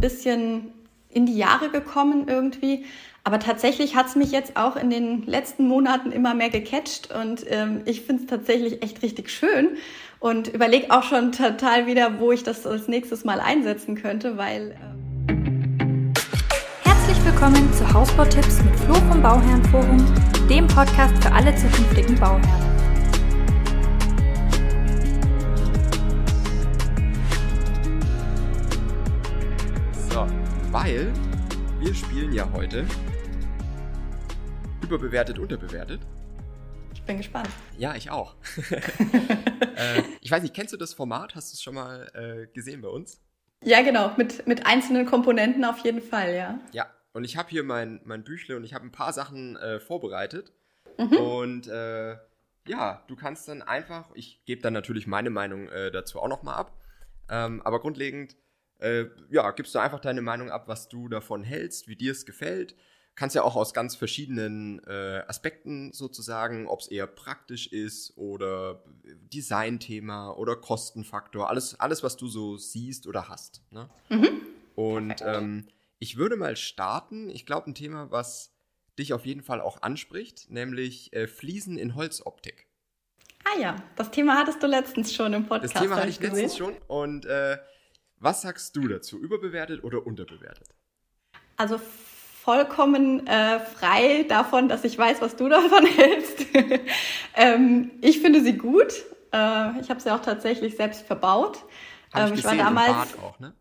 bisschen in die Jahre gekommen irgendwie. Aber tatsächlich hat es mich jetzt auch in den letzten Monaten immer mehr gecatcht und ähm, ich finde es tatsächlich echt richtig schön und überlege auch schon total wieder, wo ich das als nächstes Mal einsetzen könnte, weil. Ähm Herzlich willkommen zu Hausbautipps mit Flo vom Bauherrenforum, dem Podcast für alle zukünftigen Bauherren. Weil wir spielen ja heute überbewertet, unterbewertet. Ich bin gespannt. Ja, ich auch. äh, ich weiß nicht, kennst du das Format? Hast du es schon mal äh, gesehen bei uns? Ja, genau, mit, mit einzelnen Komponenten auf jeden Fall, ja. Ja, und ich habe hier mein, mein Büchle und ich habe ein paar Sachen äh, vorbereitet. Mhm. Und äh, ja, du kannst dann einfach, ich gebe dann natürlich meine Meinung äh, dazu auch nochmal ab, ähm, aber grundlegend, äh, ja, gibst du einfach deine Meinung ab, was du davon hältst, wie dir es gefällt kannst ja auch aus ganz verschiedenen äh, Aspekten sozusagen, ob es eher praktisch ist oder Designthema oder Kostenfaktor, alles, alles, was du so siehst oder hast. Ne? Mhm. Und ähm, ich würde mal starten, ich glaube, ein Thema, was dich auf jeden Fall auch anspricht, nämlich äh, Fliesen in Holzoptik. Ah ja, das Thema hattest du letztens schon im Podcast. Das Thema hatte ich letztens schon. Und äh, was sagst du dazu? Überbewertet oder unterbewertet? Also vollkommen äh, frei davon, dass ich weiß, was du davon hältst. ähm, ich finde sie gut. Äh, ich habe sie auch tatsächlich selbst verbaut. Ähm, ich, ich war damals. Auch, ne?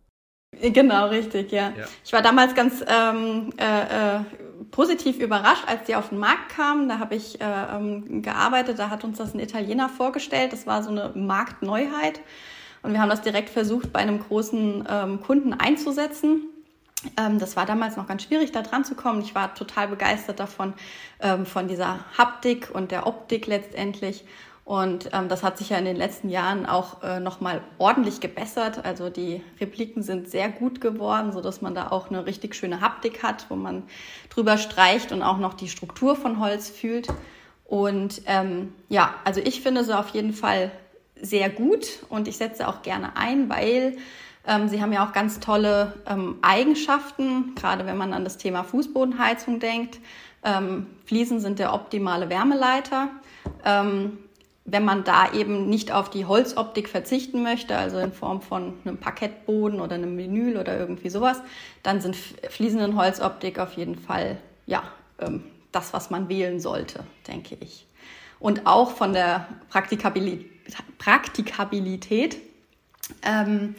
Genau, richtig, ja. ja. Ich war damals ganz ähm, äh, äh, positiv überrascht, als die auf den Markt kamen. Da habe ich äh, ähm, gearbeitet, da hat uns das ein Italiener vorgestellt. Das war so eine Marktneuheit. Und wir haben das direkt versucht, bei einem großen ähm, Kunden einzusetzen. Ähm, das war damals noch ganz schwierig, da dran zu kommen. Ich war total begeistert davon, ähm, von dieser Haptik und der Optik letztendlich. Und ähm, das hat sich ja in den letzten Jahren auch äh, nochmal ordentlich gebessert. Also die Repliken sind sehr gut geworden, so dass man da auch eine richtig schöne Haptik hat, wo man drüber streicht und auch noch die Struktur von Holz fühlt. Und ähm, ja, also ich finde sie auf jeden Fall sehr gut und ich setze auch gerne ein, weil ähm, sie haben ja auch ganz tolle ähm, Eigenschaften, gerade wenn man an das Thema Fußbodenheizung denkt. Ähm, Fliesen sind der optimale Wärmeleiter. Ähm, wenn man da eben nicht auf die Holzoptik verzichten möchte, also in Form von einem Parkettboden oder einem Vinyl oder irgendwie sowas, dann sind Fliesen in Holzoptik auf jeden Fall ja ähm, das, was man wählen sollte, denke ich. Und auch von der Praktikabilität, Praktikabilität ähm,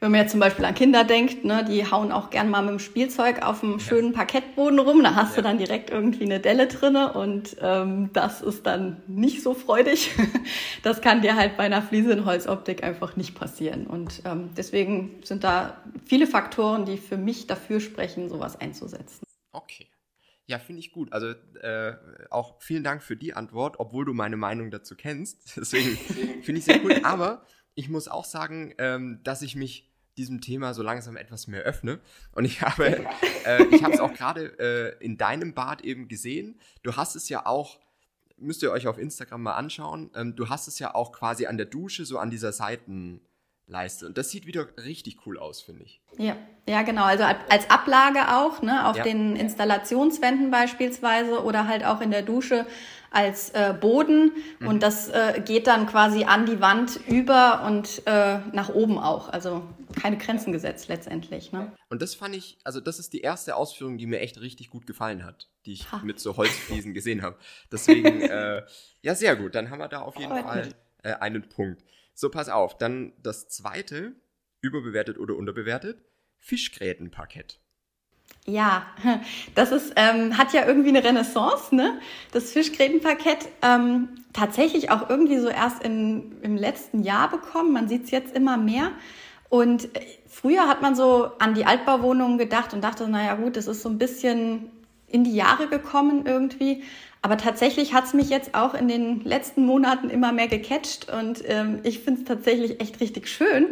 wenn man jetzt zum Beispiel an Kinder denkt, ne, die hauen auch gern mal mit dem Spielzeug auf dem schönen Parkettboden rum, da hast ja. du dann direkt irgendwie eine Delle drinne und ähm, das ist dann nicht so freudig. Das kann dir halt bei einer Fliese in Holzoptik einfach nicht passieren. Und ähm, deswegen sind da viele Faktoren, die für mich dafür sprechen, sowas einzusetzen. Okay. Ja, finde ich gut. Also äh, auch vielen Dank für die Antwort, obwohl du meine Meinung dazu kennst. Deswegen finde ich sehr cool. Aber ich muss auch sagen, ähm, dass ich mich diesem Thema so langsam etwas mehr öffne. Und ich habe, äh, ich habe es auch gerade äh, in deinem Bad eben gesehen. Du hast es ja auch, müsst ihr euch auf Instagram mal anschauen. Ähm, du hast es ja auch quasi an der Dusche so an dieser Seitenleiste. Und das sieht wieder richtig cool aus, finde ich. Ja, ja, genau. Also als Ablage auch, ne, auf ja. den Installationswänden beispielsweise oder halt auch in der Dusche als äh, Boden mhm. und das äh, geht dann quasi an die Wand über und äh, nach oben auch. Also keine Grenzen gesetzt letztendlich. Ne? Und das fand ich, also das ist die erste Ausführung, die mir echt richtig gut gefallen hat, die ich ha. mit so Holzfliesen gesehen habe. Deswegen, äh, ja, sehr gut. Dann haben wir da auf jeden Freut Fall äh, einen Punkt. So, pass auf. Dann das zweite, überbewertet oder unterbewertet, Fischgrätenparkett. Ja, das ist, ähm, hat ja irgendwie eine Renaissance, ne? Das Fischgrätenparkett ähm, tatsächlich auch irgendwie so erst in, im letzten Jahr bekommen. Man sieht es jetzt immer mehr. Und äh, früher hat man so an die Altbauwohnungen gedacht und dachte, naja gut, das ist so ein bisschen in die Jahre gekommen irgendwie. Aber tatsächlich hat es mich jetzt auch in den letzten Monaten immer mehr gecatcht und ähm, ich finde es tatsächlich echt richtig schön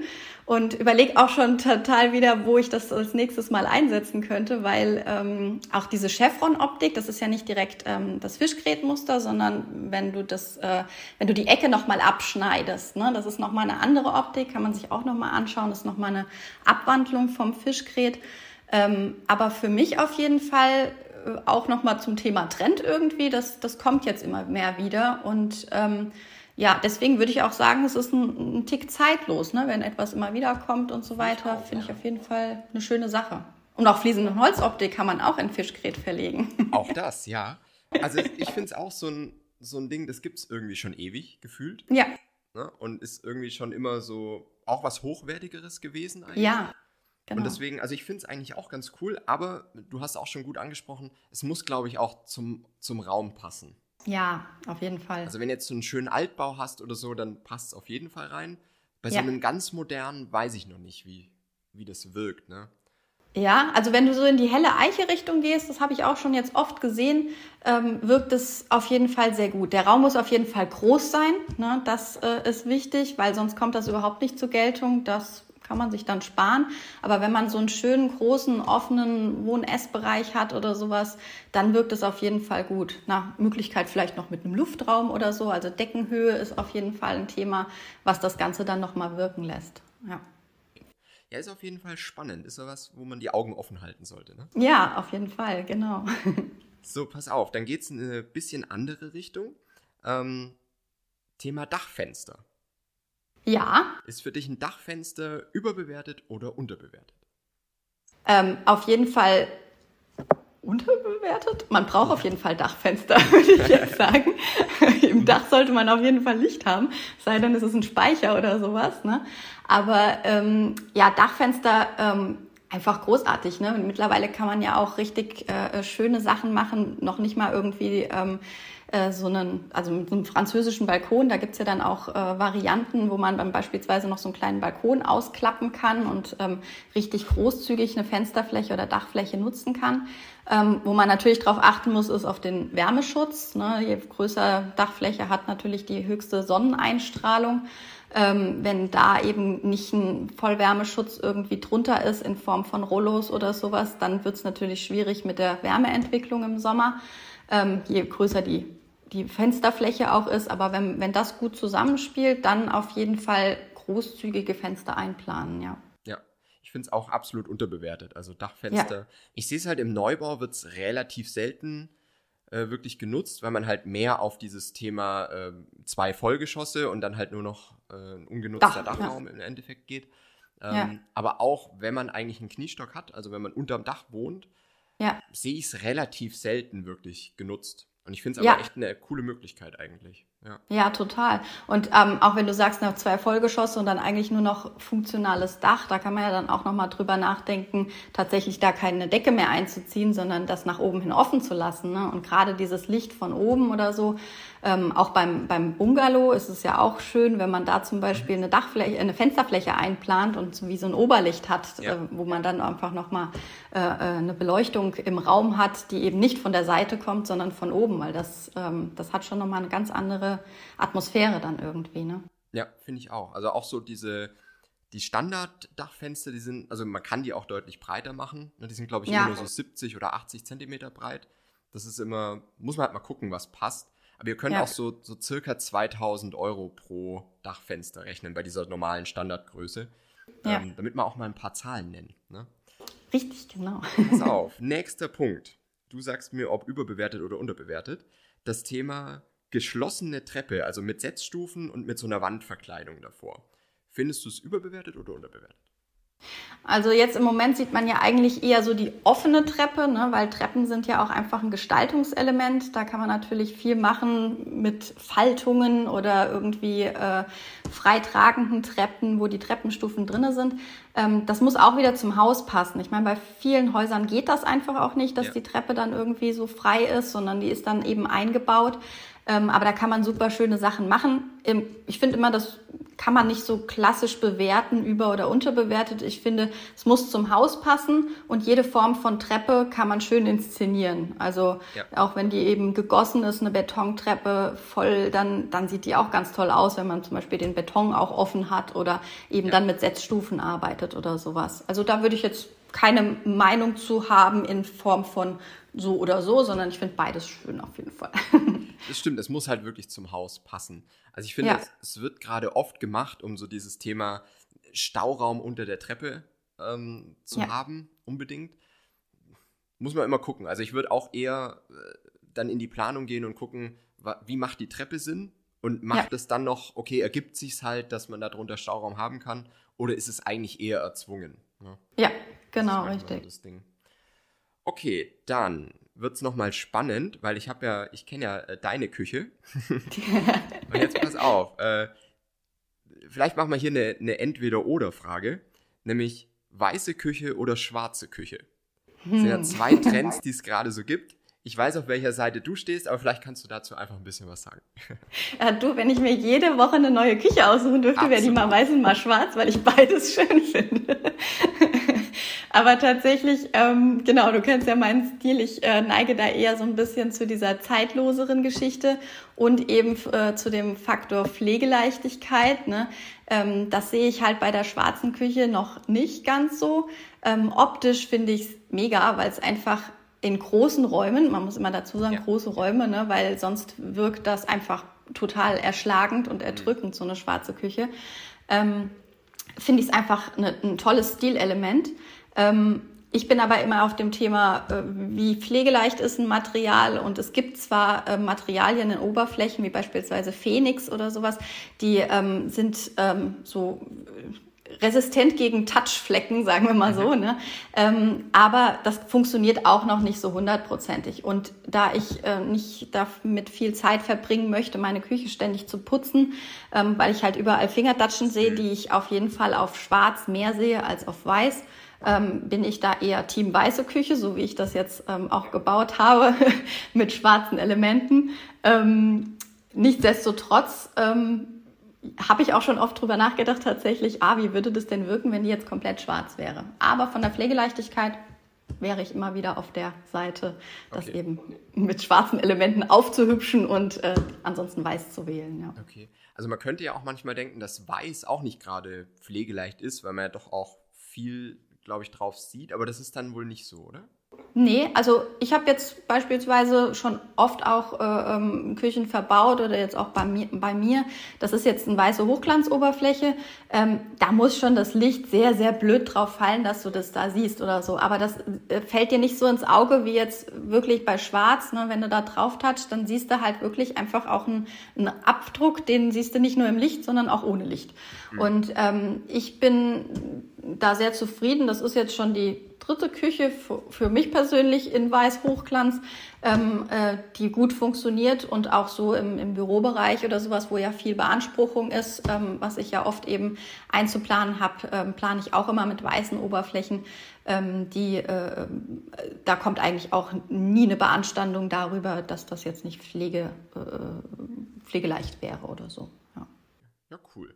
und überlege auch schon total wieder, wo ich das als nächstes Mal einsetzen könnte, weil ähm, auch diese Chevron-Optik, das ist ja nicht direkt ähm, das Fischgrätmuster, sondern wenn du das, äh, wenn du die Ecke nochmal abschneidest, ne, das ist nochmal eine andere Optik, kann man sich auch nochmal anschauen, das ist nochmal eine Abwandlung vom Fischgrät. Ähm, aber für mich auf jeden Fall auch nochmal zum Thema Trend irgendwie, das, das kommt jetzt immer mehr wieder und ähm, ja, deswegen würde ich auch sagen, es ist ein, ein Tick zeitlos, ne? wenn etwas immer wieder kommt und so weiter, finde ich auf jeden Fall eine schöne Sache. Und auch fließende Holzoptik kann man auch in Fischgrät verlegen. Auch das, ja. Also ich finde es auch so ein, so ein Ding, das gibt es irgendwie schon ewig gefühlt. Ja. Ne? Und ist irgendwie schon immer so auch was Hochwertigeres gewesen eigentlich. Ja. Genau. Und deswegen, also ich finde es eigentlich auch ganz cool, aber du hast auch schon gut angesprochen, es muss, glaube ich, auch zum, zum Raum passen. Ja, auf jeden Fall. Also wenn du jetzt so einen schönen Altbau hast oder so, dann passt es auf jeden Fall rein. Bei so einem ganz modernen weiß ich noch nicht, wie, wie das wirkt, ne? Ja, also wenn du so in die helle Eiche-Richtung gehst, das habe ich auch schon jetzt oft gesehen, ähm, wirkt es auf jeden Fall sehr gut. Der Raum muss auf jeden Fall groß sein, ne? das äh, ist wichtig, weil sonst kommt das überhaupt nicht zur Geltung. Das kann man sich dann sparen. Aber wenn man so einen schönen, großen, offenen Wohn-Essbereich hat oder sowas, dann wirkt es auf jeden Fall gut. Nach Möglichkeit vielleicht noch mit einem Luftraum oder so. Also Deckenhöhe ist auf jeden Fall ein Thema, was das Ganze dann nochmal wirken lässt. Ja. Ja, ist auf jeden Fall spannend. Ist ja was, wo man die Augen offen halten sollte, ne? Ja, auf jeden Fall, genau. so, pass auf, dann geht es in eine bisschen andere Richtung. Ähm, Thema Dachfenster. Ja. Ist für dich ein Dachfenster überbewertet oder unterbewertet? Ähm, auf jeden Fall unterbewertet. Man braucht auf jeden Fall Dachfenster, würde ich jetzt sagen. Im Dach sollte man auf jeden Fall Licht haben, sei denn es ist ein Speicher oder sowas. Ne? Aber ähm, ja, Dachfenster ähm, einfach großartig. Ne? Mittlerweile kann man ja auch richtig äh, schöne Sachen machen, noch nicht mal irgendwie ähm, äh, so einen, also mit einem französischen Balkon, da gibt's ja dann auch äh, Varianten, wo man dann beispielsweise noch so einen kleinen Balkon ausklappen kann und ähm, richtig großzügig eine Fensterfläche oder Dachfläche nutzen kann. Ähm, wo man natürlich darauf achten muss, ist auf den Wärmeschutz. Ne? Je größer Dachfläche hat natürlich die höchste Sonneneinstrahlung. Ähm, wenn da eben nicht ein Vollwärmeschutz irgendwie drunter ist in Form von Rollos oder sowas, dann wird's natürlich schwierig mit der Wärmeentwicklung im Sommer. Ähm, je größer die die Fensterfläche auch ist. Aber wenn, wenn das gut zusammenspielt, dann auf jeden Fall großzügige Fenster einplanen, ja. Ja, ich finde es auch absolut unterbewertet. Also Dachfenster. Ja. Ich sehe es halt im Neubau wird es relativ selten äh, wirklich genutzt, weil man halt mehr auf dieses Thema äh, zwei Vollgeschosse und dann halt nur noch äh, ein ungenutzter Dach, Dachraum ja. im Endeffekt geht. Ähm, ja. Aber auch wenn man eigentlich einen Kniestock hat, also wenn man unterm Dach wohnt, ja. sehe ich es relativ selten wirklich genutzt. Und ich finde es aber ja. echt eine coole Möglichkeit eigentlich. Ja, ja total. Und ähm, auch wenn du sagst, nach zwei Vollgeschosse und dann eigentlich nur noch funktionales Dach, da kann man ja dann auch nochmal drüber nachdenken, tatsächlich da keine Decke mehr einzuziehen, sondern das nach oben hin offen zu lassen. Ne? Und gerade dieses Licht von oben oder so, ähm, auch beim, beim Bungalow ist es ja auch schön, wenn man da zum Beispiel eine Dachfläche, eine Fensterfläche einplant und so wie so ein Oberlicht hat, ja. äh, wo man dann einfach nochmal äh, äh, eine Beleuchtung im Raum hat, die eben nicht von der Seite kommt, sondern von oben, weil das, ähm, das hat schon nochmal eine ganz andere Atmosphäre dann irgendwie. Ne? Ja, finde ich auch. Also auch so diese die Standard-Dachfenster, die sind, also man kann die auch deutlich breiter machen. Ne? Die sind, glaube ich, ja. immer nur so 70 oder 80 Zentimeter breit. Das ist immer, muss man halt mal gucken, was passt. Aber ihr könnt ja. auch so, so circa 2000 Euro pro Dachfenster rechnen bei dieser normalen Standardgröße. Ja. Ähm, damit man auch mal ein paar Zahlen nennt. Ne? Richtig, genau. Pass auf, nächster Punkt. Du sagst mir, ob überbewertet oder unterbewertet. Das Thema geschlossene Treppe, also mit Setzstufen und mit so einer Wandverkleidung davor. Findest du es überbewertet oder unterbewertet? Also jetzt im Moment sieht man ja eigentlich eher so die offene Treppe, ne, weil Treppen sind ja auch einfach ein Gestaltungselement. Da kann man natürlich viel machen mit Faltungen oder irgendwie äh, freitragenden Treppen, wo die Treppenstufen drinne sind. Ähm, das muss auch wieder zum Haus passen. Ich meine, bei vielen Häusern geht das einfach auch nicht, dass ja. die Treppe dann irgendwie so frei ist, sondern die ist dann eben eingebaut. Ähm, aber da kann man super schöne Sachen machen. Ähm, ich finde immer, das kann man nicht so klassisch bewerten, über- oder unterbewertet. Ich finde, es muss zum Haus passen und jede Form von Treppe kann man schön inszenieren. Also ja. auch wenn die eben gegossen ist, eine Betontreppe voll, dann, dann sieht die auch ganz toll aus, wenn man zum Beispiel den Beton auch offen hat oder eben ja. dann mit Setzstufen arbeitet oder sowas. Also da würde ich jetzt keine Meinung zu haben in Form von so oder so, sondern ich finde beides schön auf jeden Fall. Das stimmt, es muss halt wirklich zum Haus passen. Also ich finde, ja. es, es, wird gerade oft gemacht, um so dieses Thema Stauraum unter der Treppe ähm, zu ja. haben, unbedingt. Muss man immer gucken. Also ich würde auch eher äh, dann in die Planung gehen und gucken, wie macht die Treppe Sinn und macht ja. es dann noch, okay, ergibt sich halt, dass man darunter Stauraum haben kann oder ist es eigentlich eher erzwungen? Ne? Ja, genau, richtig. Das Ding. Okay, dann wird es nochmal spannend, weil ich habe ja, ich kenne ja äh, deine Küche. Und jetzt pass auf. Äh, vielleicht machen wir hier eine, eine Entweder-Oder-Frage, nämlich weiße Küche oder schwarze Küche. Das sind ja hm. zwei Trends, die es gerade so gibt. Ich weiß, auf welcher Seite du stehst, aber vielleicht kannst du dazu einfach ein bisschen was sagen. Ja, du, wenn ich mir jede Woche eine neue Küche aussuchen dürfte, wäre die mal weiß und mal schwarz, weil ich beides schön finde. Aber tatsächlich, ähm, genau, du kennst ja meinen Stil. Ich äh, neige da eher so ein bisschen zu dieser zeitloseren Geschichte und eben äh, zu dem Faktor Pflegeleichtigkeit. Ne? Ähm, das sehe ich halt bei der schwarzen Küche noch nicht ganz so. Ähm, optisch finde ich es mega, weil es einfach in großen Räumen, man muss immer dazu sagen, ja. große Räume, ne, weil sonst wirkt das einfach total erschlagend und erdrückend, so eine schwarze Küche. Ähm, Finde ich es einfach eine, ein tolles Stilelement. Ähm, ich bin aber immer auf dem Thema, äh, wie pflegeleicht ist ein Material. Und es gibt zwar äh, Materialien in Oberflächen, wie beispielsweise Phoenix oder sowas, die ähm, sind ähm, so resistent gegen Touchflecken, sagen wir mal so. Ne? Ähm, aber das funktioniert auch noch nicht so hundertprozentig. Und da ich äh, nicht damit viel Zeit verbringen möchte, meine Küche ständig zu putzen, ähm, weil ich halt überall Fingerdatschen sehe, die ich auf jeden Fall auf schwarz mehr sehe als auf weiß, ähm, bin ich da eher Team weiße Küche, so wie ich das jetzt ähm, auch gebaut habe, mit schwarzen Elementen. Ähm, nichtsdestotrotz ähm, habe ich auch schon oft drüber nachgedacht, tatsächlich, ah, wie würde das denn wirken, wenn die jetzt komplett schwarz wäre? Aber von der Pflegeleichtigkeit wäre ich immer wieder auf der Seite, das okay. eben mit schwarzen Elementen aufzuhübschen und äh, ansonsten weiß zu wählen. Ja. Okay. Also man könnte ja auch manchmal denken, dass weiß auch nicht gerade pflegeleicht ist, weil man ja doch auch viel glaube ich, drauf sieht, aber das ist dann wohl nicht so, oder? Nee, also ich habe jetzt beispielsweise schon oft auch äh, ähm, Küchen verbaut oder jetzt auch bei mir, bei mir. Das ist jetzt eine weiße Hochglanzoberfläche. Ähm, da muss schon das Licht sehr, sehr blöd drauf fallen, dass du das da siehst oder so. Aber das äh, fällt dir nicht so ins Auge wie jetzt wirklich bei Schwarz. Ne? Wenn du da drauf touchst, dann siehst du halt wirklich einfach auch einen, einen Abdruck, den siehst du nicht nur im Licht, sondern auch ohne Licht. Mhm. Und ähm, ich bin da sehr zufrieden. Das ist jetzt schon die dritte Küche für mich persönlich in Weiß Hochglanz, ähm, äh, die gut funktioniert und auch so im, im Bürobereich oder sowas, wo ja viel Beanspruchung ist, ähm, was ich ja oft eben einzuplanen habe, ähm, plane ich auch immer mit weißen Oberflächen. Ähm, die, äh, da kommt eigentlich auch nie eine Beanstandung darüber, dass das jetzt nicht pflege, äh, pflegeleicht wäre oder so. Ja, ja cool.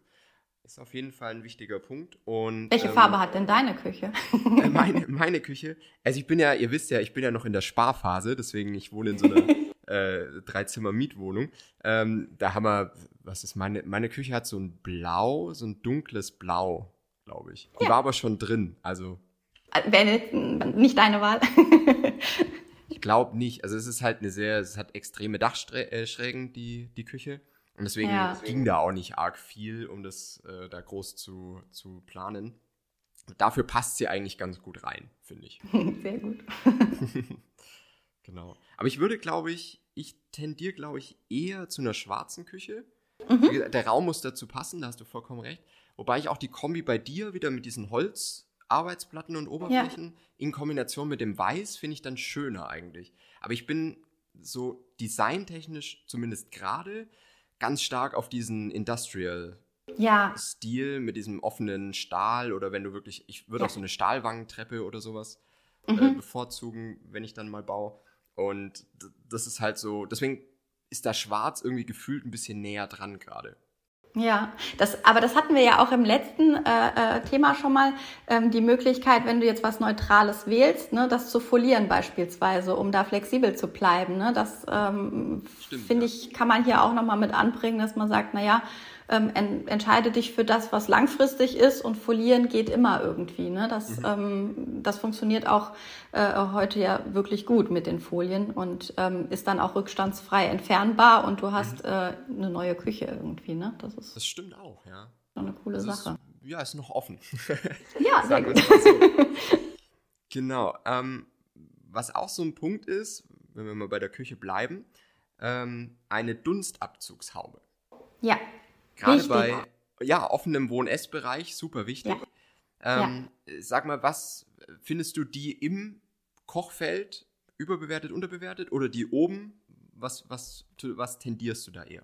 Ist auf jeden Fall ein wichtiger Punkt. Und, Welche ähm, Farbe hat denn deine Küche? Äh, meine, meine Küche. Also ich bin ja, ihr wisst ja, ich bin ja noch in der Sparphase, deswegen ich wohne in so einer äh, Dreizimmer-Mietwohnung. Ähm, da haben wir, was ist meine, meine Küche hat so ein Blau, so ein dunkles Blau, glaube ich. Die ja. war aber schon drin, also. Äh, Wäre nicht deine Wahl. ich glaube nicht. Also es ist halt eine sehr, es hat extreme Dachschrägen, die, die Küche. Und deswegen ja. ging da auch nicht arg viel, um das äh, da groß zu, zu planen. Dafür passt sie eigentlich ganz gut rein, finde ich. Sehr gut. genau. Aber ich würde, glaube ich, ich tendiere, glaube ich, eher zu einer schwarzen Küche. Mhm. Der Raum muss dazu passen, da hast du vollkommen recht. Wobei ich auch die Kombi bei dir wieder mit diesen Holzarbeitsplatten und Oberflächen ja. in Kombination mit dem Weiß finde ich dann schöner eigentlich. Aber ich bin so designtechnisch zumindest gerade ganz stark auf diesen Industrial ja. Stil mit diesem offenen Stahl oder wenn du wirklich, ich würde ja. auch so eine Stahlwangentreppe oder sowas äh, mhm. äh, bevorzugen, wenn ich dann mal baue. Und das ist halt so, deswegen ist da schwarz irgendwie gefühlt ein bisschen näher dran gerade. Ja, das, aber das hatten wir ja auch im letzten äh, äh, Thema schon mal, ähm, die Möglichkeit, wenn du jetzt was Neutrales wählst, ne, das zu folieren beispielsweise, um da flexibel zu bleiben. Ne? Das ähm, finde ja. ich, kann man hier auch nochmal mit anbringen, dass man sagt, na ja, ähm, en, entscheide dich für das, was langfristig ist und folieren geht immer irgendwie. Ne? Das, mhm. ähm, das funktioniert auch äh, heute ja wirklich gut mit den Folien und ähm, ist dann auch rückstandsfrei entfernbar und du hast mhm. äh, eine neue Küche irgendwie. Ne? Das, ist das stimmt auch, ja. Eine coole das Sache. Ist, ja, ist noch offen. ja, sehr gut. So. genau. Ähm, was auch so ein Punkt ist, wenn wir mal bei der Küche bleiben, ähm, eine Dunstabzugshaube. Ja. Gerade bei ja, offenem Wohn-Ess-Bereich, super wichtig. Ja. Ähm, ja. Sag mal, was findest du die im Kochfeld überbewertet, unterbewertet oder die oben? Was, was, was tendierst du da eher?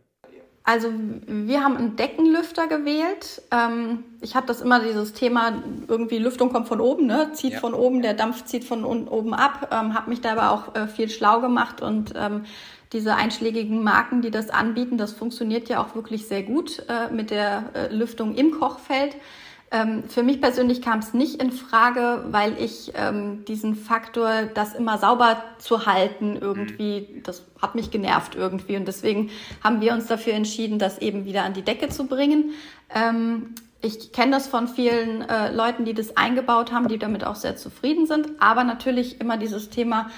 Also wir haben einen Deckenlüfter gewählt. Ähm, ich habe das immer dieses Thema, irgendwie Lüftung kommt von oben, ne? zieht ja. von oben, der Dampf zieht von unten oben ab. Ähm, habe mich da aber auch äh, viel schlau gemacht und ähm, diese einschlägigen Marken, die das anbieten, das funktioniert ja auch wirklich sehr gut äh, mit der äh, Lüftung im Kochfeld. Ähm, für mich persönlich kam es nicht in Frage, weil ich ähm, diesen Faktor, das immer sauber zu halten, irgendwie, mhm. das hat mich genervt irgendwie. Und deswegen haben wir uns dafür entschieden, das eben wieder an die Decke zu bringen. Ähm, ich kenne das von vielen äh, Leuten, die das eingebaut haben, die damit auch sehr zufrieden sind. Aber natürlich immer dieses Thema,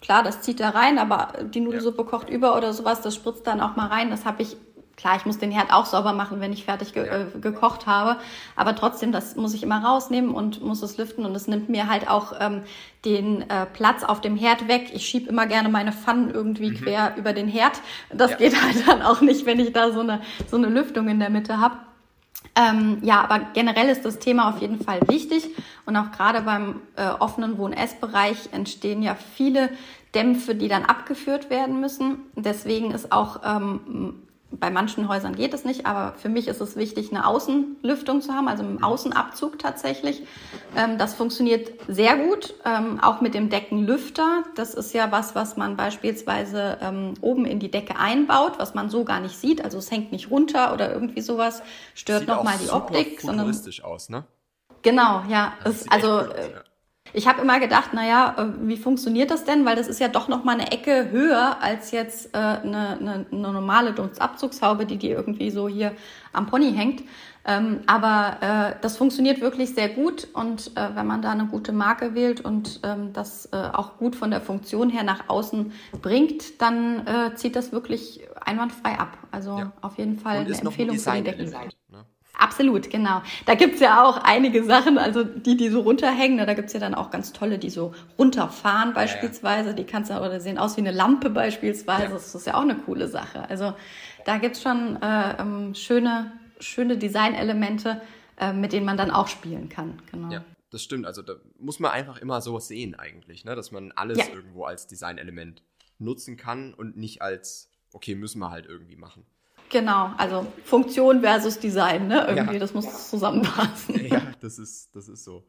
klar, das zieht da rein, aber die Nudelsuppe kocht über oder sowas, das spritzt dann auch mal rein. Das habe ich, klar, ich muss den Herd auch sauber machen, wenn ich fertig ge äh, gekocht habe, aber trotzdem, das muss ich immer rausnehmen und muss es lüften und es nimmt mir halt auch ähm, den äh, Platz auf dem Herd weg. Ich schieb immer gerne meine Pfannen irgendwie mhm. quer über den Herd. Das ja. geht halt dann auch nicht, wenn ich da so eine, so eine Lüftung in der Mitte habe. Ähm, ja, aber generell ist das Thema auf jeden Fall wichtig und auch gerade beim äh, offenen Wohn-Ess-Bereich entstehen ja viele Dämpfe, die dann abgeführt werden müssen. Deswegen ist auch ähm, bei manchen Häusern geht es nicht, aber für mich ist es wichtig, eine Außenlüftung zu haben, also einen Außenabzug tatsächlich. Ähm, das funktioniert sehr gut, ähm, auch mit dem Deckenlüfter. Das ist ja was, was man beispielsweise ähm, oben in die Decke einbaut, was man so gar nicht sieht. Also es hängt nicht runter oder irgendwie sowas, stört nochmal die Optik. Sieht futuristisch aus, ne? Genau, ja. Es, also gut, äh, ja. Ich habe immer gedacht, naja, äh, wie funktioniert das denn? Weil das ist ja doch noch mal eine Ecke höher als jetzt äh, eine, eine, eine normale Dunstabzugshaube, die die irgendwie so hier am Pony hängt. Ähm, aber äh, das funktioniert wirklich sehr gut und äh, wenn man da eine gute Marke wählt und ähm, das äh, auch gut von der Funktion her nach außen bringt, dann äh, zieht das wirklich einwandfrei ab. Also ja. auf jeden Fall eine Empfehlung ein für die Deckenseite. Absolut, genau. Da gibt's ja auch einige Sachen, also die, die so runterhängen, ne, da gibt's ja dann auch ganz tolle, die so runterfahren beispielsweise. Ja, ja. Die kannst du oder sehen aus wie eine Lampe beispielsweise. Ja. Das ist ja auch eine coole Sache. Also da gibt's schon äh, ähm, schöne, schöne Designelemente, äh, mit denen man dann auch spielen kann. Genau. Ja, das stimmt. Also da muss man einfach immer so sehen eigentlich, ne? dass man alles irgendwo als Designelement nutzen kann und nicht als, okay, müssen wir halt irgendwie machen. Genau, also Funktion versus Design, ne? Irgendwie, ja. das muss zusammenpassen. Ja, das ist, das ist so.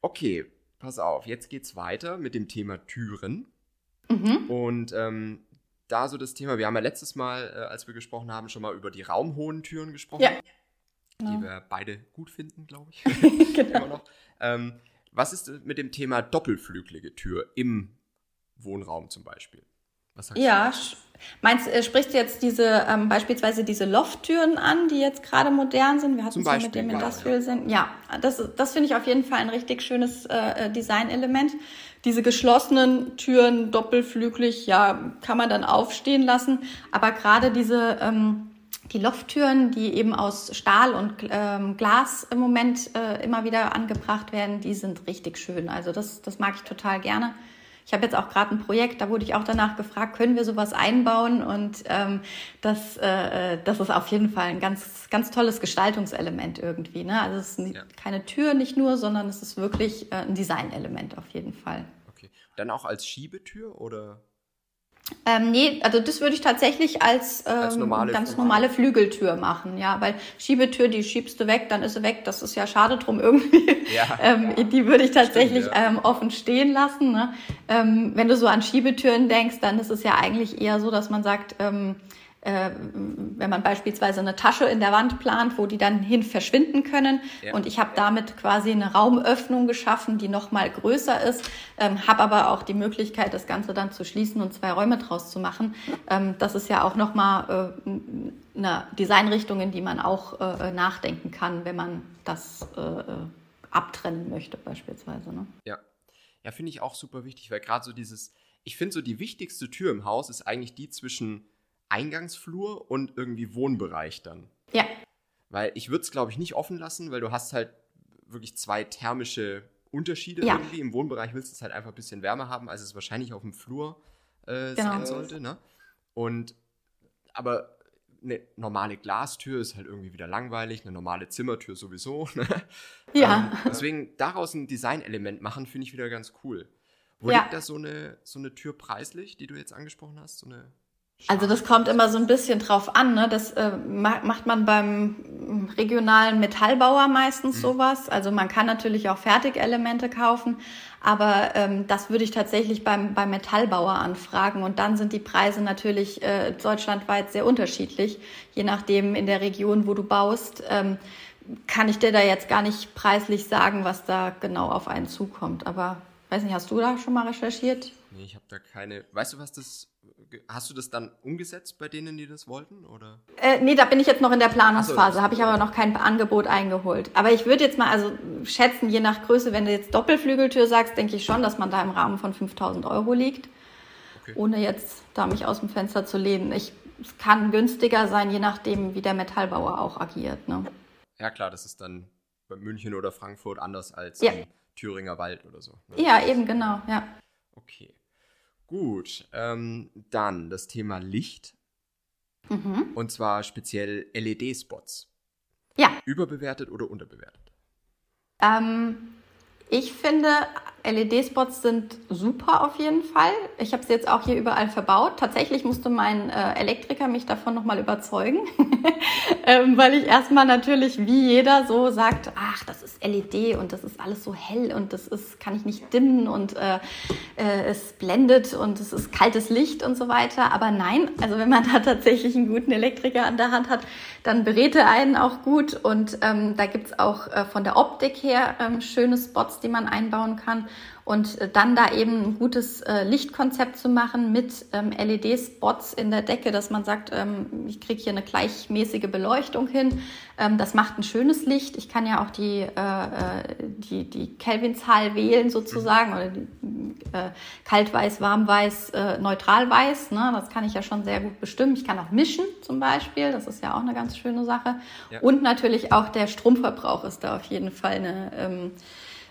Okay, pass auf, jetzt geht's weiter mit dem Thema Türen. Mhm. Und ähm, da so das Thema, wir haben ja letztes Mal, äh, als wir gesprochen haben, schon mal über die raumhohen Türen gesprochen. Ja. Die genau. wir beide gut finden, glaube ich. genau. Ähm, was ist mit dem Thema doppelflügelige Tür im Wohnraum zum Beispiel? Was sagst ja, du? Meinst, äh, sprichst du jetzt diese ähm, beispielsweise diese Lofttüren an, die jetzt gerade modern sind? Wir hatten es ja mit dem Industrial sind. Ja, das, das finde ich auf jeden Fall ein richtig schönes äh, Designelement. Diese geschlossenen Türen, doppelflügelig, ja, kann man dann aufstehen lassen. Aber gerade diese ähm, die Lofttüren, die eben aus Stahl und ähm, Glas im Moment äh, immer wieder angebracht werden, die sind richtig schön. Also das, das mag ich total gerne. Ich habe jetzt auch gerade ein Projekt, da wurde ich auch danach gefragt, können wir sowas einbauen? Und ähm, das, äh, das ist auf jeden Fall ein ganz, ganz tolles Gestaltungselement irgendwie. Ne? Also es ist ja. keine Tür nicht nur, sondern es ist wirklich äh, ein Designelement auf jeden Fall. Okay. Dann auch als Schiebetür oder? Ähm, nee, also das würde ich tatsächlich als, ähm, als normale ganz normale Flügeltür machen, ja, weil Schiebetür, die schiebst du weg, dann ist sie weg, das ist ja schade drum irgendwie. Ja. ähm, die würde ich tatsächlich Stimmt, ja. ähm, offen stehen lassen. Ne? Ähm, wenn du so an Schiebetüren denkst, dann ist es ja eigentlich eher so, dass man sagt, ähm, äh, wenn man beispielsweise eine Tasche in der Wand plant, wo die dann hin verschwinden können. Ja. Und ich habe damit quasi eine Raumöffnung geschaffen, die noch mal größer ist, ähm, habe aber auch die Möglichkeit, das Ganze dann zu schließen und zwei Räume draus zu machen. Ähm, das ist ja auch noch mal äh, eine Designrichtung, in die man auch äh, nachdenken kann, wenn man das äh, äh abtrennen möchte beispielsweise. Ne? Ja, ja, finde ich auch super wichtig, weil gerade so dieses, ich finde so die wichtigste Tür im Haus ist eigentlich die zwischen Eingangsflur und irgendwie Wohnbereich dann. Ja. Weil ich würde es, glaube ich, nicht offen lassen, weil du hast halt wirklich zwei thermische Unterschiede ja. irgendwie. Im Wohnbereich willst du es halt einfach ein bisschen wärmer haben, als es wahrscheinlich auf dem Flur äh, genau. sein sollte. Ne? Und aber eine normale Glastür ist halt irgendwie wieder langweilig, eine normale Zimmertür sowieso. Ne? Ja. Ähm, deswegen daraus ein Designelement machen, finde ich wieder ganz cool. Wo ja. liegt da so eine, so eine Tür preislich, die du jetzt angesprochen hast? So eine also das kommt immer so ein bisschen drauf an. Ne? Das äh, macht man beim regionalen Metallbauer meistens mhm. sowas. Also man kann natürlich auch Fertigelemente kaufen, aber ähm, das würde ich tatsächlich beim, beim Metallbauer anfragen. Und dann sind die Preise natürlich äh, deutschlandweit sehr unterschiedlich, je nachdem in der Region, wo du baust. Ähm, kann ich dir da jetzt gar nicht preislich sagen, was da genau auf einen zukommt. Aber weiß nicht, hast du da schon mal recherchiert? Nee, ich habe da keine. Weißt du, was das hast du das dann umgesetzt bei denen, die das wollten? Oder? Äh, nee, da bin ich jetzt noch in der Planungsphase, so, habe ich aber noch kein Angebot eingeholt. Aber ich würde jetzt mal also schätzen, je nach Größe, wenn du jetzt Doppelflügeltür sagst, denke ich schon, dass man da im Rahmen von 5000 Euro liegt. Okay. Ohne jetzt da mich aus dem Fenster zu lehnen. Ich, es kann günstiger sein, je nachdem, wie der Metallbauer auch agiert. Ne? Ja, klar, das ist dann bei München oder Frankfurt anders als ja. im Thüringer Wald oder so. Ne? Ja, eben genau, ja. Okay. Gut, ähm, dann das Thema Licht. Mhm. Und zwar speziell LED-Spots. Ja. Überbewertet oder unterbewertet? Ähm, ich finde, LED-Spots sind super auf jeden Fall. Ich habe sie jetzt auch hier überall verbaut. Tatsächlich musste mein äh, Elektriker mich davon nochmal überzeugen, ähm, weil ich erstmal natürlich wie jeder so sagt, ach, das ist LED und das ist alles so hell und das ist, kann ich nicht dimmen und äh, äh, es blendet und es ist kaltes Licht und so weiter. Aber nein, also wenn man da tatsächlich einen guten Elektriker an der Hand hat, dann berät er einen auch gut und ähm, da gibt's auch äh, von der Optik her ähm, schöne Spots, die man einbauen kann. Und äh, dann da eben ein gutes äh, Lichtkonzept zu machen mit ähm, LED-Spots in der Decke, dass man sagt, ähm, ich kriege hier eine gleichmäßige Beleuchtung hin. Ähm, das macht ein schönes Licht. Ich kann ja auch die, äh, die, die Kelvin-Zahl wählen sozusagen oder die, kaltweiß, warmweiß, neutralweiß. Ne? Das kann ich ja schon sehr gut bestimmen. Ich kann auch mischen zum Beispiel. Das ist ja auch eine ganz schöne Sache. Ja. Und natürlich auch der Stromverbrauch ist da auf jeden Fall eine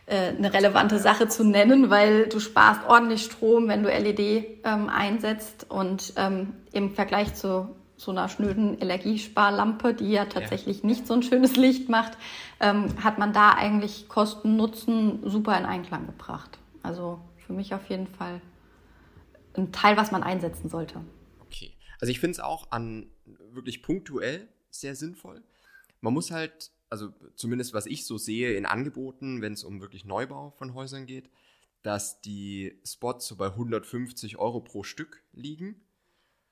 eine relevante Sache zu nennen, weil du sparst ordentlich Strom, wenn du LED ähm, einsetzt und ähm, im Vergleich zu so einer schnöden Energiesparlampe, die ja tatsächlich ja. nicht so ein schönes Licht macht, ähm, hat man da eigentlich Kosten Nutzen super in Einklang gebracht. Also für mich auf jeden Fall ein Teil, was man einsetzen sollte. Okay, also ich finde es auch an wirklich punktuell sehr sinnvoll. Man muss halt also zumindest was ich so sehe in Angeboten, wenn es um wirklich Neubau von Häusern geht, dass die Spots so bei 150 Euro pro Stück liegen.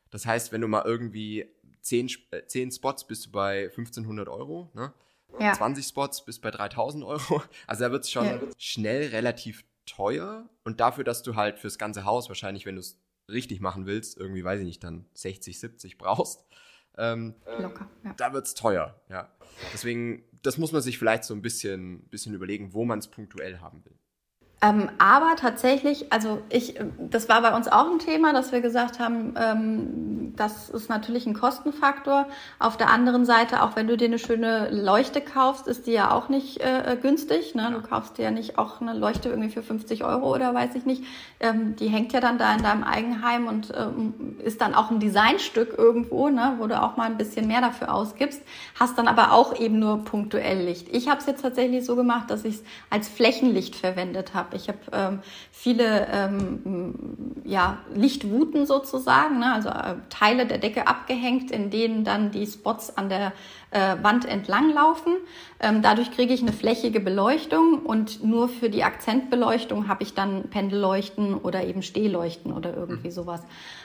Das heißt, wenn du mal irgendwie 10, 10 äh, Spots bist du bei 1500 Euro, ne? Ja. 20 Spots bist bei 3000 Euro. Also da wird es schon ja. schnell relativ teuer. Und dafür, dass du halt fürs ganze Haus wahrscheinlich, wenn du es richtig machen willst, irgendwie, weiß ich nicht, dann 60, 70 brauchst, ähm, Locker, ja. da wird es teuer. Ja. Deswegen das muss man sich vielleicht so ein bisschen, bisschen überlegen, wo man es punktuell haben will. Ähm, aber tatsächlich, also ich, das war bei uns auch ein Thema, dass wir gesagt haben, ähm, das ist natürlich ein Kostenfaktor. Auf der anderen Seite, auch wenn du dir eine schöne Leuchte kaufst, ist die ja auch nicht äh, günstig. Ne? Du kaufst dir ja nicht auch eine Leuchte irgendwie für 50 Euro oder weiß ich nicht. Ähm, die hängt ja dann da in deinem Eigenheim und ähm, ist dann auch ein Designstück irgendwo, ne? wo du auch mal ein bisschen mehr dafür ausgibst. Hast dann aber auch eben nur punktuell Licht. Ich habe es jetzt tatsächlich so gemacht, dass ich es als Flächenlicht verwendet habe. habe. Ich habe ähm, viele ähm, ja, Lichtwuten sozusagen, ne? also äh, Teile der Decke abgehängt, in denen dann die Spots an der äh, Wand entlang laufen. Ähm, dadurch kriege ich eine flächige Beleuchtung und nur für die Akzentbeleuchtung habe ich dann Pendelleuchten oder eben Stehleuchten oder irgendwie mhm. sowas.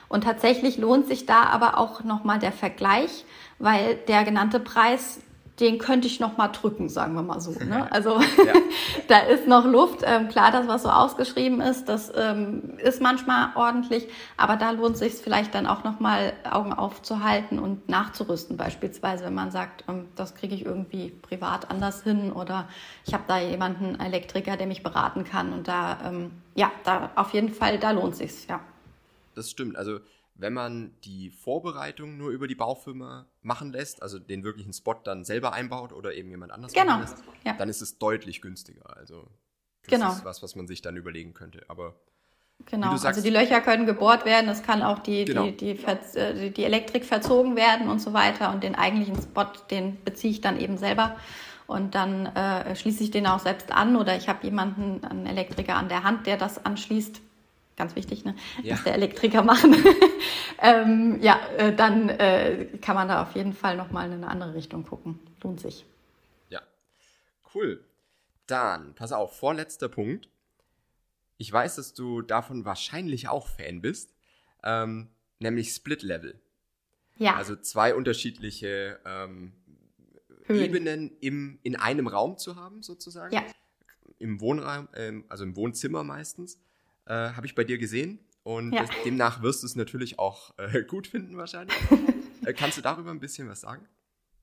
Und tatsächlich lohnt sich da aber auch nochmal der Vergleich, weil der genannte Preis den könnte ich noch mal drücken, sagen wir mal so. Ne? Also ja. da ist noch Luft. Ähm, klar, das, was so ausgeschrieben ist, das ähm, ist manchmal ordentlich, aber da lohnt sich vielleicht dann auch noch mal Augen aufzuhalten und nachzurüsten, beispielsweise, wenn man sagt, ähm, das kriege ich irgendwie privat anders hin oder ich habe da jemanden Elektriker, der mich beraten kann und da ähm, ja, da auf jeden Fall, da lohnt sich's, ja. Das stimmt. Also wenn man die Vorbereitung nur über die Baufirma machen lässt, also den wirklichen Spot dann selber einbaut oder eben jemand anders genau. lässt, ja. dann ist es deutlich günstiger. Also das genau. ist was, was man sich dann überlegen könnte. Aber Genau, sagst, also die Löcher können gebohrt werden, es kann auch die, genau. die, die, äh, die, die Elektrik verzogen werden und so weiter. Und den eigentlichen Spot, den beziehe ich dann eben selber. Und dann äh, schließe ich den auch selbst an oder ich habe jemanden, einen Elektriker an der Hand, der das anschließt ganz wichtig, ne? Ja. dass der Elektriker machen. ähm, ja, äh, dann äh, kann man da auf jeden Fall nochmal in eine andere Richtung gucken. Lohnt sich. Ja, cool. Dann, pass auf, vorletzter Punkt. Ich weiß, dass du davon wahrscheinlich auch Fan bist, ähm, nämlich Split Level. Ja. Also zwei unterschiedliche ähm, Ebenen im, in einem Raum zu haben, sozusagen. Ja. Im Wohnraum, ähm, also im Wohnzimmer meistens äh, habe ich bei dir gesehen. Und ja. demnach wirst du es natürlich auch äh, gut finden wahrscheinlich. äh, kannst du darüber ein bisschen was sagen?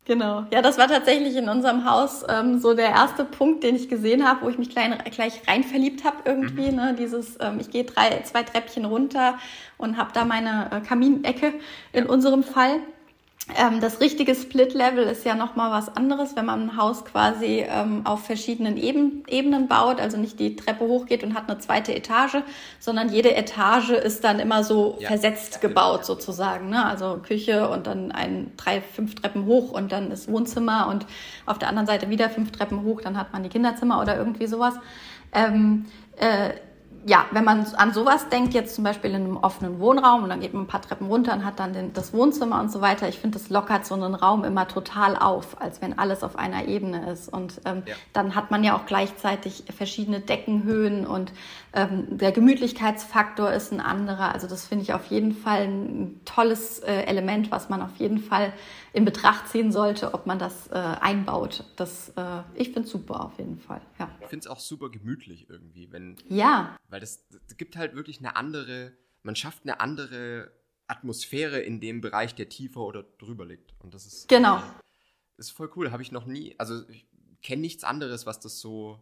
Genau. Ja, das war tatsächlich in unserem Haus ähm, so der erste Punkt, den ich gesehen habe, wo ich mich klein, gleich rein verliebt habe irgendwie. Mhm. Ne? Dieses, ähm, ich gehe drei, zwei Treppchen runter und habe da meine äh, Kaminecke in unserem Fall. Ähm, das richtige Split-Level ist ja nochmal was anderes, wenn man ein Haus quasi ähm, auf verschiedenen Eben Ebenen baut, also nicht die Treppe hochgeht und hat eine zweite Etage, sondern jede Etage ist dann immer so ja. versetzt gebaut sozusagen. Ne? Also Küche und dann ein, drei, fünf Treppen hoch und dann ist Wohnzimmer und auf der anderen Seite wieder fünf Treppen hoch, dann hat man die Kinderzimmer oder irgendwie sowas. Ähm, äh, ja, wenn man an sowas denkt, jetzt zum Beispiel in einem offenen Wohnraum und dann geht man ein paar Treppen runter und hat dann den, das Wohnzimmer und so weiter, ich finde, das lockert so einen Raum immer total auf, als wenn alles auf einer Ebene ist. Und ähm, ja. dann hat man ja auch gleichzeitig verschiedene Deckenhöhen und ähm, der Gemütlichkeitsfaktor ist ein anderer. Also das finde ich auf jeden Fall ein tolles äh, Element, was man auf jeden Fall in Betracht ziehen sollte, ob man das äh, einbaut. Das, äh, ich finde es super auf jeden Fall. Ja. Ich finde es auch super gemütlich irgendwie, wenn. Ja. Weil das, das gibt halt wirklich eine andere, man schafft eine andere Atmosphäre in dem Bereich, der tiefer oder drüber liegt. Und das ist. Genau. ist voll cool. Habe ich noch nie, also ich kenne nichts anderes, was das so.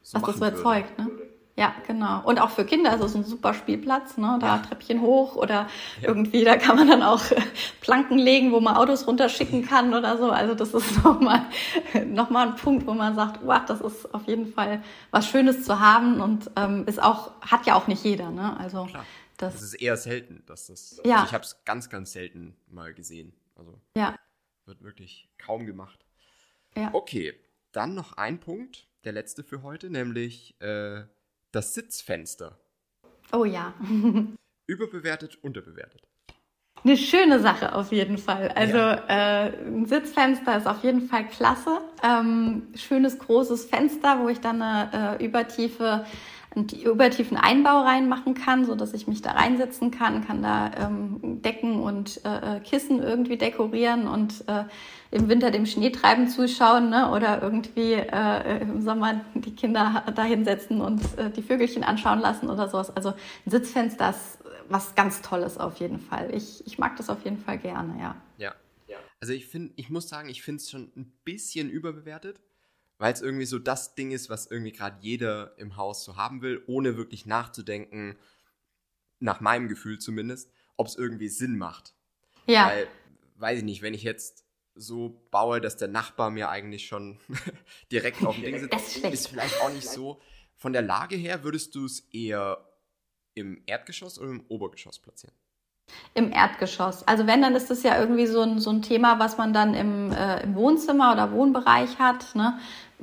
so was das so erzeugt, ne? Ja, genau. Und auch für Kinder ist es ein super Spielplatz, ne? Da ja. Treppchen hoch oder ja. irgendwie, da kann man dann auch Planken legen, wo man Autos runterschicken kann oder so. Also das ist nochmal noch mal ein Punkt, wo man sagt, wow, das ist auf jeden Fall was Schönes zu haben und ähm, ist auch, hat ja auch nicht jeder, ne? Also Klar. Das, das ist eher selten, dass das. Ja. Also ich habe es ganz, ganz selten mal gesehen. Also ja. wird wirklich kaum gemacht. Ja. Okay, dann noch ein Punkt, der letzte für heute, nämlich äh, das Sitzfenster. Oh ja. Überbewertet, unterbewertet. Eine schöne Sache auf jeden Fall. Also ja. äh, ein Sitzfenster ist auf jeden Fall klasse. Ähm, schönes großes Fenster, wo ich dann eine äh, übertiefe einen übertiefen Einbau reinmachen kann, so dass ich mich da reinsetzen kann, kann da ähm, Decken und äh, äh, Kissen irgendwie dekorieren und äh, im Winter dem Schneetreiben zuschauen ne? oder irgendwie äh, im Sommer die Kinder da hinsetzen und äh, die Vögelchen anschauen lassen oder sowas. Also ein Sitzfenster ist was ganz Tolles auf jeden Fall. Ich, ich mag das auf jeden Fall gerne, ja. Ja. ja. Also ich finde, ich muss sagen, ich finde es schon ein bisschen überbewertet weil es irgendwie so das Ding ist, was irgendwie gerade jeder im Haus so haben will, ohne wirklich nachzudenken, nach meinem Gefühl zumindest, ob es irgendwie Sinn macht. Ja. Weil, weiß ich nicht, wenn ich jetzt so baue, dass der Nachbar mir eigentlich schon direkt auf dem Ding sitzt, ist, ist vielleicht auch nicht so. Von der Lage her würdest du es eher im Erdgeschoss oder im Obergeschoss platzieren? Im Erdgeschoss. Also wenn, dann ist das ja irgendwie so ein, so ein Thema, was man dann im, äh, im Wohnzimmer oder Wohnbereich hat. Ne?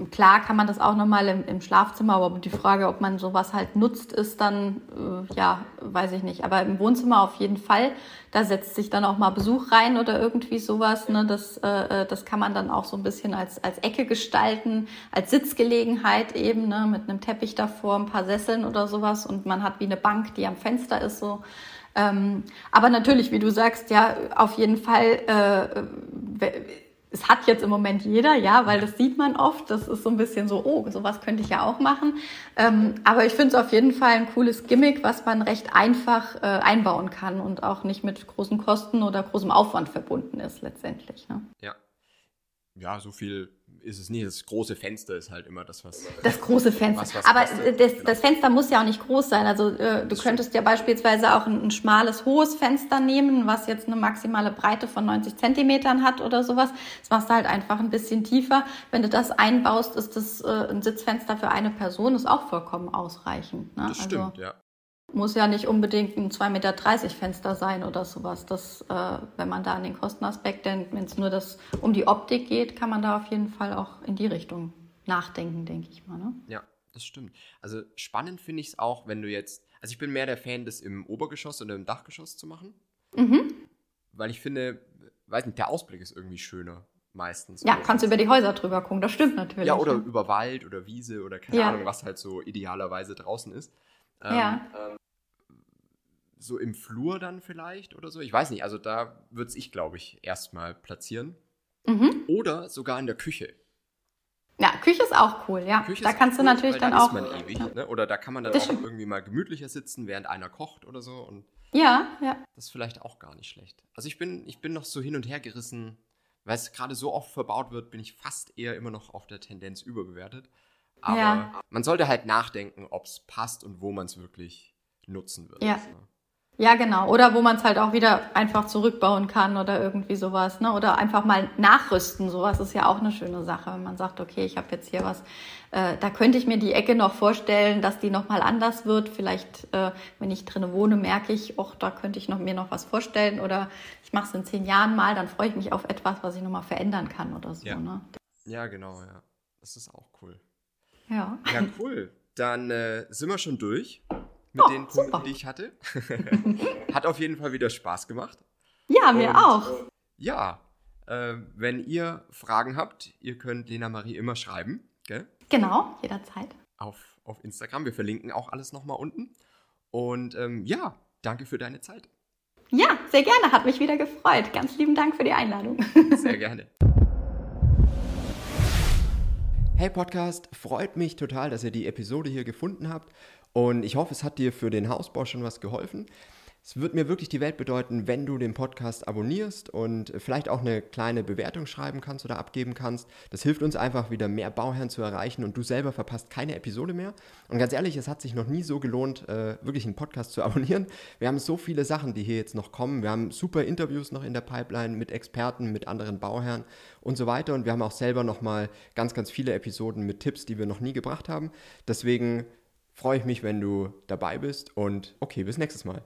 Klar kann man das auch nochmal im, im Schlafzimmer, aber die Frage, ob man sowas halt nutzt, ist dann, äh, ja, weiß ich nicht. Aber im Wohnzimmer auf jeden Fall, da setzt sich dann auch mal Besuch rein oder irgendwie sowas. Ne? Das, äh, äh, das kann man dann auch so ein bisschen als, als Ecke gestalten, als Sitzgelegenheit eben, ne? mit einem Teppich davor, ein paar Sesseln oder sowas. Und man hat wie eine Bank, die am Fenster ist, so. Ähm, aber natürlich, wie du sagst, ja, auf jeden Fall, äh, es hat jetzt im Moment jeder, ja, weil das sieht man oft. Das ist so ein bisschen so, oh, sowas könnte ich ja auch machen. Ähm, aber ich finde es auf jeden Fall ein cooles Gimmick, was man recht einfach äh, einbauen kann und auch nicht mit großen Kosten oder großem Aufwand verbunden ist letztendlich. Ne? Ja. Ja, so viel ist es nicht. Das große Fenster ist halt immer das, was. Das große Fenster. Was, was Aber das, genau. das, Fenster muss ja auch nicht groß sein. Also äh, du könntest ja beispielsweise auch ein, ein, schmales, hohes Fenster nehmen, was jetzt eine maximale Breite von 90 Zentimetern hat oder sowas. Das machst du halt einfach ein bisschen tiefer. Wenn du das einbaust, ist das äh, ein Sitzfenster für eine Person, ist auch vollkommen ausreichend. Ne? Das also, stimmt, ja. Muss ja nicht unbedingt ein 2,30 Meter Fenster sein oder sowas. Das, äh, wenn man da an den Kostenaspekt denkt, wenn es nur das um die Optik geht, kann man da auf jeden Fall auch in die Richtung nachdenken, denke ich mal. Ne? Ja, das stimmt. Also spannend finde ich es auch, wenn du jetzt, also ich bin mehr der Fan, das im Obergeschoss oder im Dachgeschoss zu machen. Mhm. Weil ich finde, weiß nicht, der Ausblick ist irgendwie schöner meistens. Ja, kannst du über die Häuser drüber gucken, das stimmt natürlich. Ja, oder ja. über Wald oder Wiese oder keine ja. Ahnung, was halt so idealerweise draußen ist. Ähm, ja. Ähm, so im Flur dann vielleicht oder so. Ich weiß nicht, also da würde es ich, glaube ich, erstmal platzieren. Mhm. Oder sogar in der Küche. Ja, Küche ist auch cool, ja. Küche da kannst cool, du natürlich dann da auch. Ewig, ja. ne? Oder da kann man dann das auch stimmt. irgendwie mal gemütlicher sitzen, während einer kocht oder so. Und ja, ja. Das ist vielleicht auch gar nicht schlecht. Also ich bin, ich bin noch so hin und her gerissen, weil es gerade so oft verbaut wird, bin ich fast eher immer noch auf der Tendenz überbewertet. Aber ja. man sollte halt nachdenken, ob es passt und wo man es wirklich nutzen wird. Ja. Ne? Ja, genau. Oder wo man es halt auch wieder einfach zurückbauen kann oder irgendwie sowas, ne? Oder einfach mal nachrüsten. Sowas ist ja auch eine schöne Sache, wenn man sagt, okay, ich habe jetzt hier was, äh, da könnte ich mir die Ecke noch vorstellen, dass die nochmal anders wird. Vielleicht, äh, wenn ich drinnen wohne, merke ich, ach, da könnte ich noch, mir noch was vorstellen. Oder ich mache es in zehn Jahren mal, dann freue ich mich auf etwas, was ich nochmal verändern kann oder so. Ja. Ne? ja, genau, ja. Das ist auch cool. Ja. Ja, cool. Dann äh, sind wir schon durch mit oh, den Punkten, super. die ich hatte. Hat auf jeden Fall wieder Spaß gemacht. Ja, mir Und, auch. Ja, äh, wenn ihr Fragen habt, ihr könnt Lena Marie immer schreiben. Gell? Genau, jederzeit. Auf, auf Instagram. Wir verlinken auch alles nochmal unten. Und ähm, ja, danke für deine Zeit. Ja, sehr gerne. Hat mich wieder gefreut. Ganz lieben Dank für die Einladung. Sehr gerne. Hey Podcast, freut mich total, dass ihr die Episode hier gefunden habt und ich hoffe, es hat dir für den Hausbau schon was geholfen. Es wird mir wirklich die Welt bedeuten, wenn du den Podcast abonnierst und vielleicht auch eine kleine Bewertung schreiben kannst oder abgeben kannst. Das hilft uns einfach wieder mehr Bauherren zu erreichen und du selber verpasst keine Episode mehr. Und ganz ehrlich, es hat sich noch nie so gelohnt, äh, wirklich einen Podcast zu abonnieren. Wir haben so viele Sachen, die hier jetzt noch kommen. Wir haben super Interviews noch in der Pipeline mit Experten, mit anderen Bauherren und so weiter. Und wir haben auch selber nochmal ganz, ganz viele Episoden mit Tipps, die wir noch nie gebracht haben. Deswegen freue ich mich, wenn du dabei bist und okay, bis nächstes Mal.